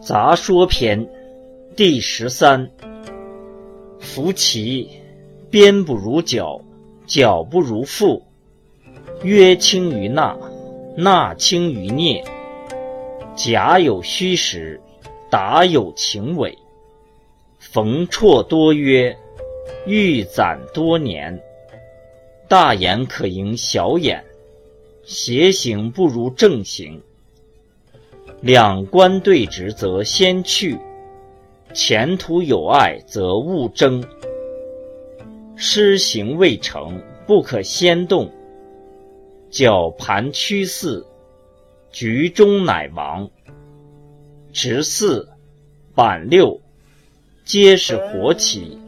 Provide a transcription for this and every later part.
杂说篇第十三。夫其鞭不如角，角不如父。约轻于纳，纳轻于聂。甲有虚实，达有情伪。逢绰多约，欲攒多年。大言可迎小眼，邪行不如正行。两官对直则先去，前途有碍则勿争。施行未成，不可先动。绞盘屈四，局中乃亡。直四、板六，皆是活棋。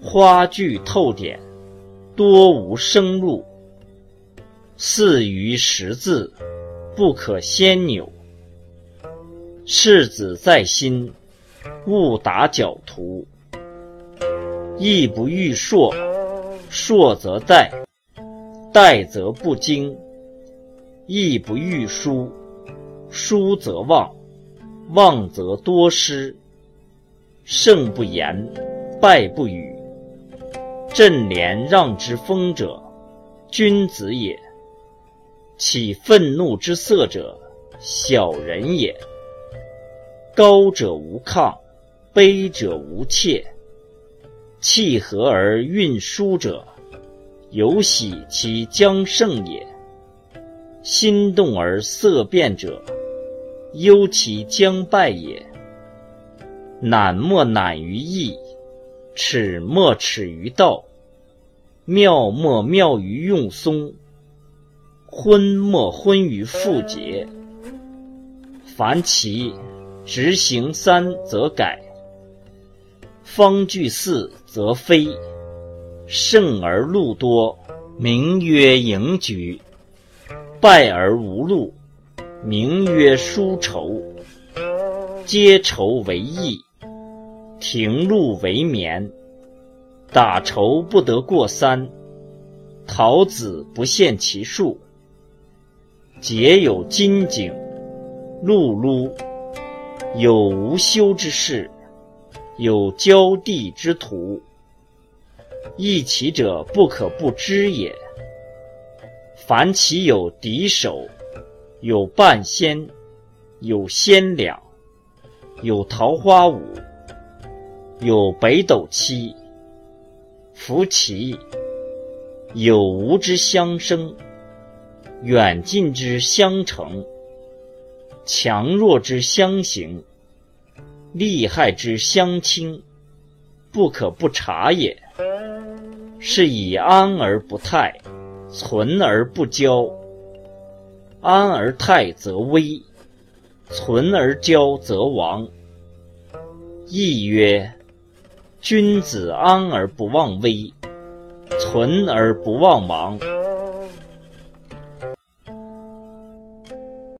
花具透点，多无生路。四余十字，不可先扭。赤子在心，勿打绞图。义不欲硕，硕则殆；殆则不精。义不欲疏，疏则忘，忘则多失。胜不言，败不语。震连让之风者，君子也；起愤怒之色者，小人也。高者无亢，卑者无怯。气和而运输者，有喜其将胜也；心动而色变者，忧其将败也。赧莫赧于义，耻莫耻于道，妙莫妙于用松，昏莫昏于复节。凡其执行三则改，方具四则非。胜而路多，名曰赢局；败而无路，名曰输愁。皆愁为易，停路为眠。打愁不得过三，桃子不限其数。皆有金井，碌碌。有无修之事，有交地之徒，义其者不可不知也。凡其有敌手，有半仙，有仙两，有桃花五，有北斗七，夫其有无之相生，远近之相成。强弱之相形，利害之相倾，不可不察也。是以安而不泰，存而不骄。安而泰则危，存而骄则亡。亦曰：君子安而不忘危，存而不忘亡。